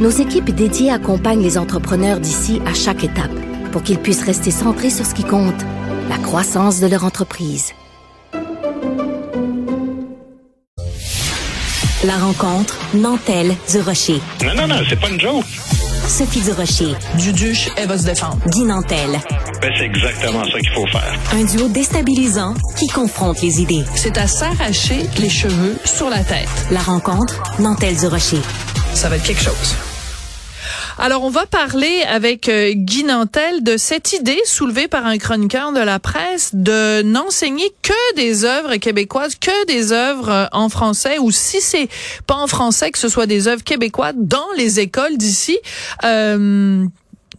nos équipes dédiées accompagnent les entrepreneurs d'ici à chaque étape pour qu'ils puissent rester centrés sur ce qui compte, la croissance de leur entreprise. La rencontre Nantel du Rocher. Non, non, non, c'est pas une joke. Sophie du Rocher. Duduche, elle va se défendre. Guy Nantel. Ben, c'est exactement ça qu'il faut faire. Un duo déstabilisant qui confronte les idées. C'est à s'arracher les cheveux sur la tête. La rencontre Nantel du Rocher. Ça va être quelque chose. Alors, on va parler avec euh, Guy Nantel de cette idée soulevée par un chroniqueur de la presse de n'enseigner que des œuvres québécoises, que des œuvres euh, en français, ou si c'est pas en français, que ce soit des œuvres québécoises dans les écoles d'ici. Euh,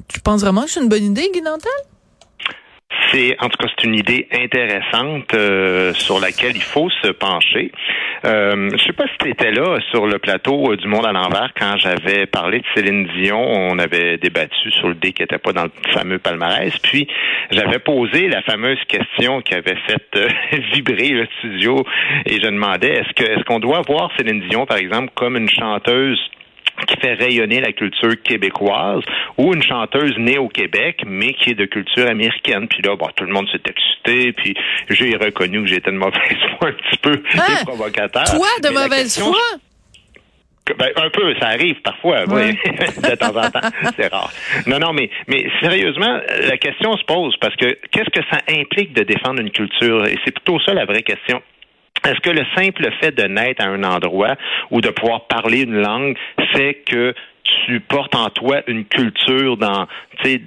tu penses vraiment que c'est une bonne idée, Guy Nantel? C'est en tout cas c'est une idée intéressante euh, sur laquelle il faut se pencher. Euh, je sais pas si tu étais là sur le plateau euh, du Monde à l'envers quand j'avais parlé de Céline Dion. On avait débattu sur le dé qui n'était pas dans le fameux palmarès. Puis j'avais posé la fameuse question qui avait fait euh, vibrer le studio et je demandais est-ce que est-ce qu'on doit voir Céline Dion par exemple comme une chanteuse qui fait rayonner la culture québécoise ou une chanteuse née au Québec mais qui est de culture américaine. Puis là, bon, tout le monde s'est excité, puis j'ai reconnu que j'étais de mauvaise foi un petit peu Ah! provocateur. Toi, de Mais mauvaise question, foi? ben, un peu, ça arrive parfois, oui, de temps en temps, c'est rare. Non, non, mais, mais sérieusement, la question se pose parce que qu'est-ce que ça implique de défendre une culture? Et c'est plutôt ça la vraie question. Est-ce que le simple fait de naître à un endroit ou de pouvoir parler une langue fait que tu portes en toi une culture dans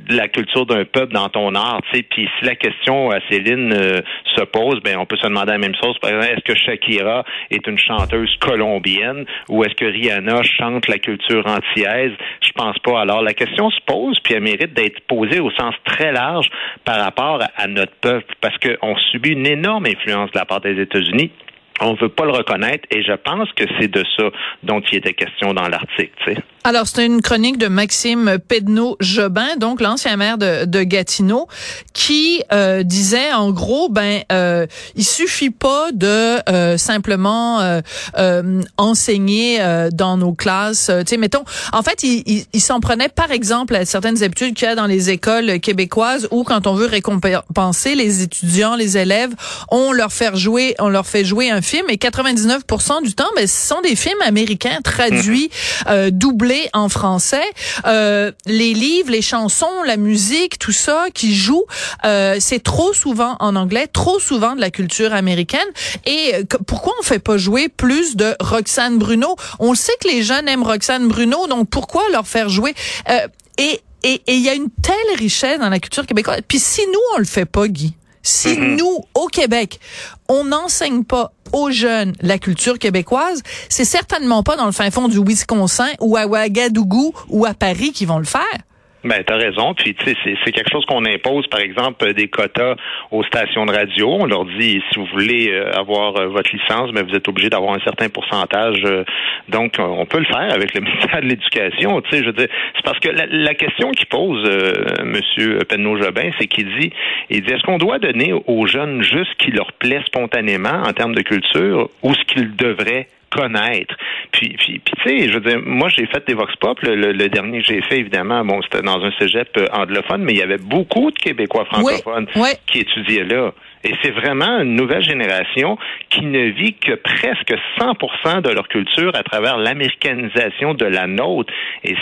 la culture d'un peuple dans ton art puis si la question à Céline euh, se pose ben on peut se demander la même chose. Par exemple est-ce que Shakira est une chanteuse colombienne ou est-ce que Rihanna chante la culture antillaise? Je pense pas. Alors la question se pose puis elle mérite d'être posée au sens très large par rapport à notre peuple parce qu'on subit une énorme influence de la part des États-Unis on veut pas le reconnaître et je pense que c'est de ça dont il était question dans l'article. Alors, c'était une chronique de Maxime Pedneau-Jobin, donc l'ancien maire de, de Gatineau, qui euh, disait en gros, ben, euh, il suffit pas de euh, simplement euh, euh, enseigner euh, dans nos classes. euh, tu sais, mettons, en fait, il, il, il s'en prenait par exemple à certaines habitudes qu'il y a dans les écoles québécoises où quand on veut récompenser les étudiants, les élèves, on leur fait jouer, on leur fait jouer un film et 99% du temps, ben, ce sont des films américains traduits, euh, doublés en français. Euh, les livres, les chansons, la musique, tout ça qui joue, euh, c'est trop souvent en anglais, trop souvent de la culture américaine. Et euh, pourquoi on fait pas jouer plus de Roxane Bruno? On sait que les jeunes aiment Roxane Bruno, donc pourquoi leur faire jouer? Euh, Et et et il y a une telle richesse dans la culture québécoise. Puis si nous on le fait pas, Guy, si nous au Québec on n'enseigne pas aux jeunes la culture québécoise, c'est certainement pas dans le fin fond du Wisconsin ou à Ouagadougou ou à Paris qu'ils vont le faire. Ben, t'as raison. Puis, tu sais, c'est- quelque chose qu'on impose, par exemple, euh, des quotas aux stations de radio. On leur dit, si vous voulez euh, avoir euh, votre licence, mais vous êtes obligé d'avoir un certain pourcentage. donc, on peut le faire avec le ministère de l'Éducation. Tu sais, je veux dire, c'est parce que la, la question qu'il pose, euh, Monsieur Penneau-Jobin, c'est qu'il dit, il dit, est-ce qu'on doit donner aux jeunes juste ce qui leur plaît spontanément en termes de culture ou ce qu'ils devraient connaître. Puis, puis, puis tu sais, je veux dire, moi, j'ai fait des Vox Pop. Le, le- le dernier que j'ai fait, évidemment, bon, c'était dans un cégep euh, anglophone, mais il y avait beaucoup de Québécois francophones oui. qui étudiaient là. Et c'est vraiment une nouvelle génération qui ne vit que presque 100% de leur culture à travers l'américanisation de la nôtre. Et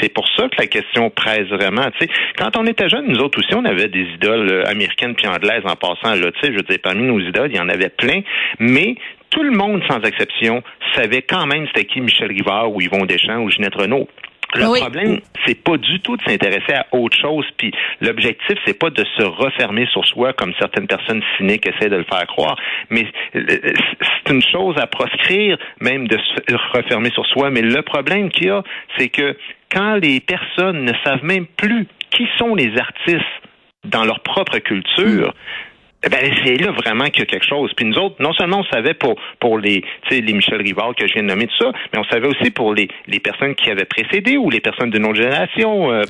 c'est, pour ça que la question presse vraiment. Tu sais, quand on était jeunes, nous autres aussi, on avait des idoles euh, américaines puis anglaises en passant. Là, tu sais, je veux dire, parmi nos idoles, il y en avait plein. Mais tout le monde, sans exception, savait quand même c'était qui Michel Rivard ou Yvon Deschamps ou Ginette Renault. Le Oui. problème, c'est pas du tout de s'intéresser à autre chose. Puis l'objectif, c'est pas de se refermer sur soi comme certaines personnes cyniques essaient de le faire croire. Mais euh, c'est une chose à proscrire, même de se refermer sur soi. Mais le problème qu'il y a, c'est que quand les personnes ne savent même plus qui sont les artistes dans leur propre culture, eh ben, c'est là vraiment qu'il y a quelque chose. Puis nous autres, non seulement on savait pour pour les, les Michel Rivard que je viens de nommer tout ça, mais on savait aussi pour les, les personnes qui avaient précédé ou les personnes de notre génération. Euh,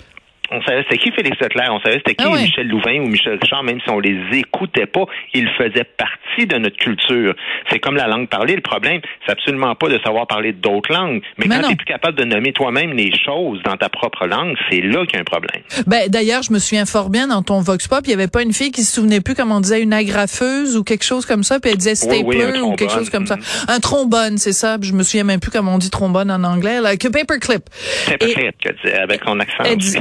on savait c'était qui Félix Leclerc, on savait c'était qui Ah ouais. Michel Louvain ou Michel Richard, même si on les écoutait pas, ils faisaient partie de notre culture. C'est comme la langue parlée. Le problème, c'est absolument pas de savoir parler d'autres langues, mais, Mais quand tu plus capable de nommer toi-même les choses dans ta propre langue, c'est là qu'il y a un problème. Ben, d'ailleurs, je me souviens fort bien dans ton Vox Pop, il y avait pas une fille qui se souvenait plus comment on disait une agrafeuse ou quelque chose comme ça, puis elle disait stapler Oui, oui, un ou quelque chose comme ça. Un trombone, c'est ça. Je me souviens même plus comment on dit trombone en anglais, là, que paperclip. Dis, avec son accent. Elle, disait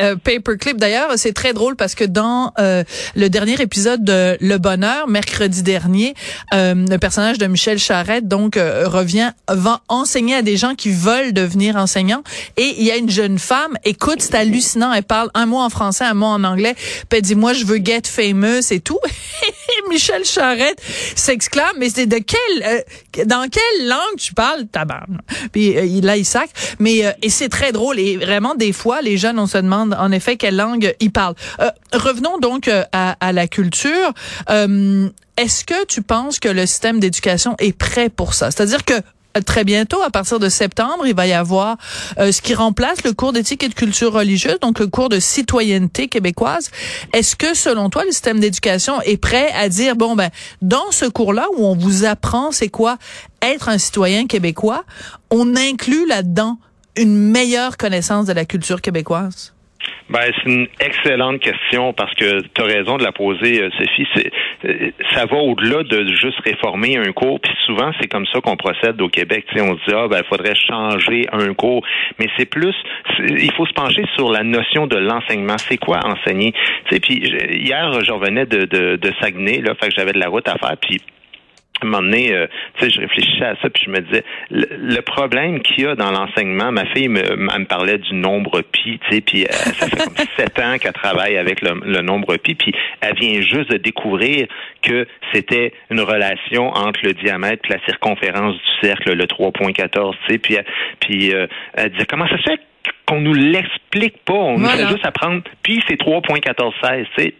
euh, paperclip. D'ailleurs, c'est très drôle parce que dans euh, le dernier épisode de Le Bonheur, mercredi dernier, euh, le personnage de Michel Charette donc euh, revient va enseigner à des gens qui veulent devenir enseignants. Et il y a une jeune femme. Écoute, c'est hallucinant. Elle parle un mot en français, un mot en anglais. Puis elle dit moi je veux get famous et tout. Michel Charette s'exclame mais c'est de quelle euh, dans quelle langue tu parles tabarn? Puis là il sac mais et c'est très drôle et vraiment des fois les jeunes on se demande en effet quelle langue ils parlent. Euh, revenons donc euh, à, à la culture. Euh, est-ce que tu penses que le système d'éducation est prêt pour ça? C'est-à-dire que euh, Très bientôt, à partir de septembre, il va y avoir euh, ce qui remplace le cours d'éthique et de culture religieuse, donc le cours de citoyenneté québécoise. Est-ce que, selon toi, le système d'éducation est prêt à dire, bon, ben, dans ce cours-là où on vous apprend c'est quoi être un citoyen québécois, on inclut là-dedans une meilleure connaissance de la culture québécoise? Ben, c'est une excellente question parce que tu as raison de la poser, euh, Sophie. C'est, euh, ça va au-delà de juste réformer un cours. Puis souvent, c'est comme ça qu'on procède au Québec. Tu sais, on se dit, ah, ben, il faudrait changer un cours. Mais c'est plus, il faut se pencher sur la notion de l'enseignement. C'est quoi enseigner? Puis hier, je revenais de, de, de Saguenay, là, fait que j'avais de la route à faire. Puis un moment donné, euh, tu sais, je réfléchissais à ça, puis je me disais, le, le problème qu'il y a dans l'enseignement, ma fille me, elle me parlait du nombre pi, tu sais, puis euh, ça fait comme sept ans qu'elle travaille avec le, le nombre pi, puis elle vient juste de découvrir que c'était une relation entre le diamètre et la circonférence du cercle, le 3.14, tu sais, puis, elle- puis euh, elle disait, comment ça se fait qu'on nous l'explique pas, on nous fait juste apprendre, puis c'est 3.1416, tu sais,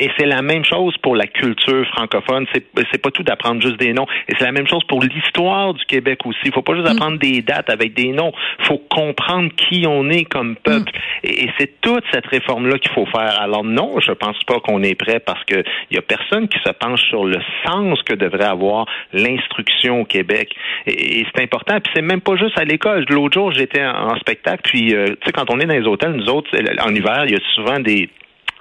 et c'est la même chose pour la culture francophone. C'est, pas tout d'apprendre juste des noms. Et c'est la même chose pour l'histoire du Québec aussi. Il faut pas juste apprendre des dates avec des noms. faut comprendre qui on est comme peuple. Et, et c'est toute cette réforme-là qu'il faut faire. Alors non, je pense pas qu'on est prêt parce que il y a personne qui se penche sur le sens que devrait avoir l'instruction au Québec. Et, et c'est important. Puis c'est même pas juste à l'école. L'autre jour, j'étais en, en spectacle. Puis euh, tu sais, quand on est dans les hôtels, nous autres, en hiver, il y a souvent des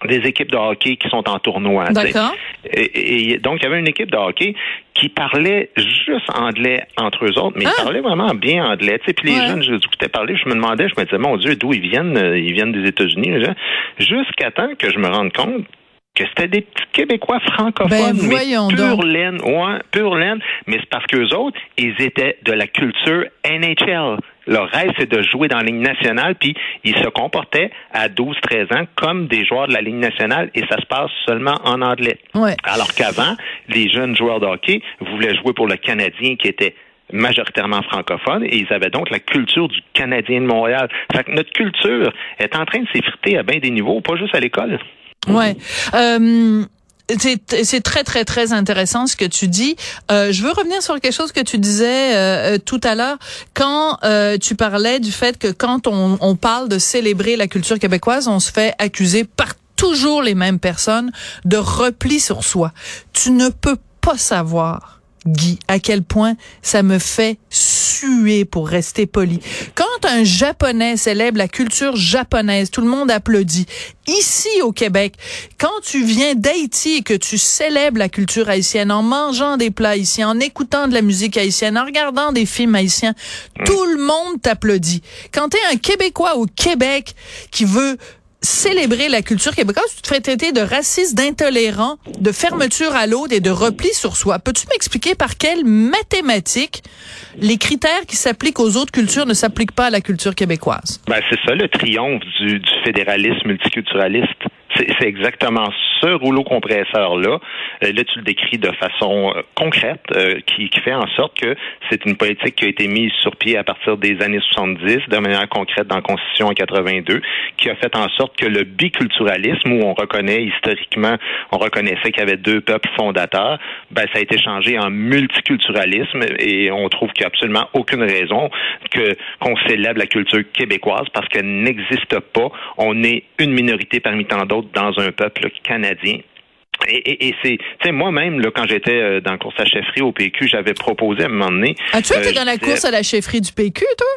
des équipes de hockey qui sont en tournoi. D'accord. Et, et donc, il y avait une équipe de hockey qui parlait juste anglais entre eux autres, mais Ah. ils parlaient vraiment bien anglais. Tu sais, puis les Ouais. jeunes, je les écoutais parler, je me demandais, je me disais, mon Dieu, d'où ils viennent? Euh, Ils viennent des États-Unis. les gens. Jusqu'à temps que je me rende compte que c'était des petits Québécois francophones, Ben, mais pure donc. laine, ouais, pure laine, mais c'est parce qu'eux autres, ils étaient de la culture NHL. Leur rêve, c'est de jouer dans la Ligue nationale, puis ils se comportaient à 12-13 ans comme des joueurs de la Ligue nationale, et ça se passe seulement en anglais. Ouais. Alors qu'avant, les jeunes joueurs de hockey voulaient jouer pour le Canadien qui était majoritairement francophone et ils avaient donc la culture du Canadien de Montréal. Fait que notre culture est en train de s'effriter à bien des niveaux, pas juste à l'école. Ouais. Euh, c'est très très très intéressant ce que tu dis. Euh, je veux revenir sur quelque chose que tu disais euh, euh, tout à l'heure quand euh, tu parlais du fait que quand on, on parle de célébrer la culture québécoise, on se fait accuser par toujours les mêmes personnes de repli sur soi. Tu ne peux pas savoir. Guy, à quel point ça me fait pour rester poli. Quand un japonais célèbre la culture japonaise, tout le monde applaudit. Ici au Québec, quand tu viens d'Haïti et que tu célèbres la culture haïtienne en mangeant des plats haïtiens, en écoutant de la musique haïtienne, en regardant des films haïtiens, tout le monde t'applaudit. Quand tu es un Québécois au Québec qui veut célébrer la culture québécoise, tu te fais traiter de raciste, d'intolérant, de fermeture à l'autre et de repli sur soi. Peux-tu m'expliquer par quelles mathématiques les critères qui s'appliquent aux autres cultures ne s'appliquent pas à la culture québécoise? Ben, c'est ça le triomphe du, du fédéralisme multiculturaliste. C'est exactement ce rouleau compresseur-là, euh, là, tu le décris de façon euh, concrète, euh, qui, qui fait en sorte que c'est une politique qui a été mise sur pied à partir des années 70, de manière concrète dans la Constitution en 82, qui a fait en sorte que le biculturalisme, où on reconnaît historiquement, on reconnaissait qu'il y avait deux peuples fondateurs, ben, ça a été changé en multiculturalisme et on trouve qu'il n'y a absolument aucune raison que qu'on célèbre la culture québécoise parce qu'elle n'existe pas. On est une minorité parmi tant d'autres dans un peuple canadien. Et, et, et c'est, tu sais, moi-même, quand j'étais euh, dans la course à chefferie au PQ, j'avais proposé à un moment donné. As-tu été euh, dans la course à la chefferie du PQ, toi?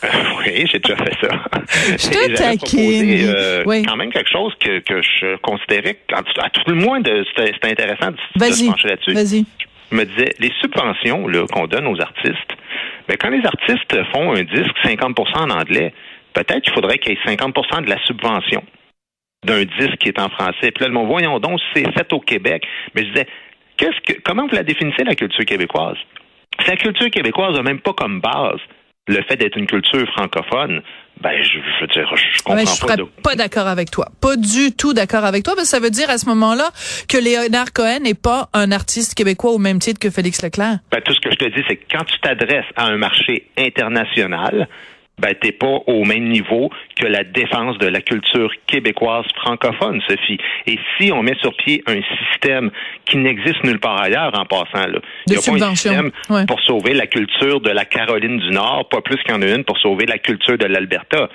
oui, j'ai déjà fait ça. Je te taquine. euh, Oui. quand même quelque chose que, que je considérais, à tout, à tout le moins, c'était, intéressant de, de se pencher là-dessus. Vas-y. Je me disais, les subventions qu'on donne aux artistes, ben, quand les artistes font un disque 50 en anglais, peut-être qu'il faudrait qu'il y ait 50 de la subvention d'un disque qui est en français. Puis là, le monde, voyons donc, c'est fait au Québec. Mais je disais, qu'est-ce que, comment vous la définissez, la culture québécoise? Si la culture québécoise n'a même pas comme base le fait d'être une culture francophone, ben, je, je veux dire, je comprends Ouais, je pas de... pas d'accord avec toi. Pas du tout d'accord avec toi, parce que ça veut dire à ce moment-là que Léonard Cohen n'est pas un artiste québécois au même titre que Félix Leclerc. Ben, tout ce que je te dis, c'est que quand tu t'adresses à un marché international, ben, t'es pas au même niveau que la défense de la culture québécoise francophone, Sophie. Et si on met sur pied un système qui n'existe nulle part ailleurs en passant, là, il y a pas un système ouais. pour sauver la culture de la Caroline du Nord, pas plus qu'il y en a une pour sauver la culture de l'Alberta.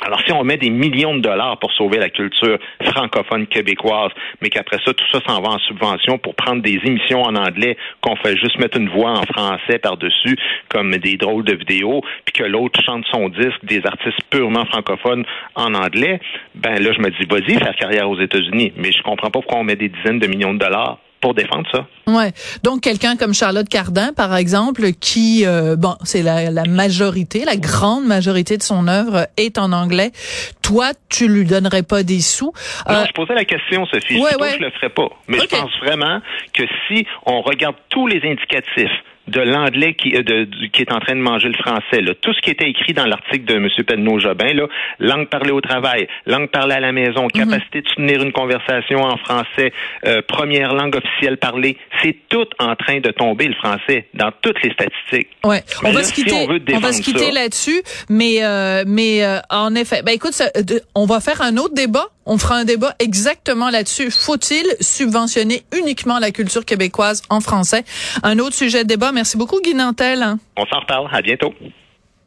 Alors, si on met des millions de dollars pour sauver la culture francophone québécoise, mais qu'après ça, tout ça s'en va en subvention pour prendre des émissions en anglais, qu'on fait juste mettre une voix en français par-dessus, comme des drôles de vidéos, puis que l'autre chante son disque, des artistes purement francophones en anglais, ben là, je me dis, vas-y, faire carrière aux États-Unis. Mais je comprends pas pourquoi on met des dizaines de millions de dollars pour défendre ça. Ouais. Donc quelqu'un comme Charlotte Cardin, par exemple, qui euh, bon, c'est la, la majorité, la grande majorité de son œuvre est en anglais. Toi, tu lui donnerais pas des sous. Non, Euh, je posais la question, Sophie. ouais, je ouais. je le ferais pas. Mais je pense vraiment que si on regarde tous les indicatifs de l'anglais qui, euh, de- qui est en train de manger le français, là, tout ce qui était écrit dans l'article de M. Penneau-Jobin, là, langue parlée au travail, langue parlée à la maison, Mhm. capacité de soutenir une conversation en français, euh, première langue officielle parlée, c'est tout en train de tomber, le français, dans toutes les statistiques. Ouais, on va là, se si quitter, on veut on va se quitter là-dessus, mais euh, mais euh, en effet, ben écoute, ça, on va faire un autre débat. On fera un débat exactement là-dessus. Faut-il subventionner uniquement la culture québécoise en français? Un autre sujet de débat. Merci beaucoup, Guy Nantel. On s'en reparle. À bientôt.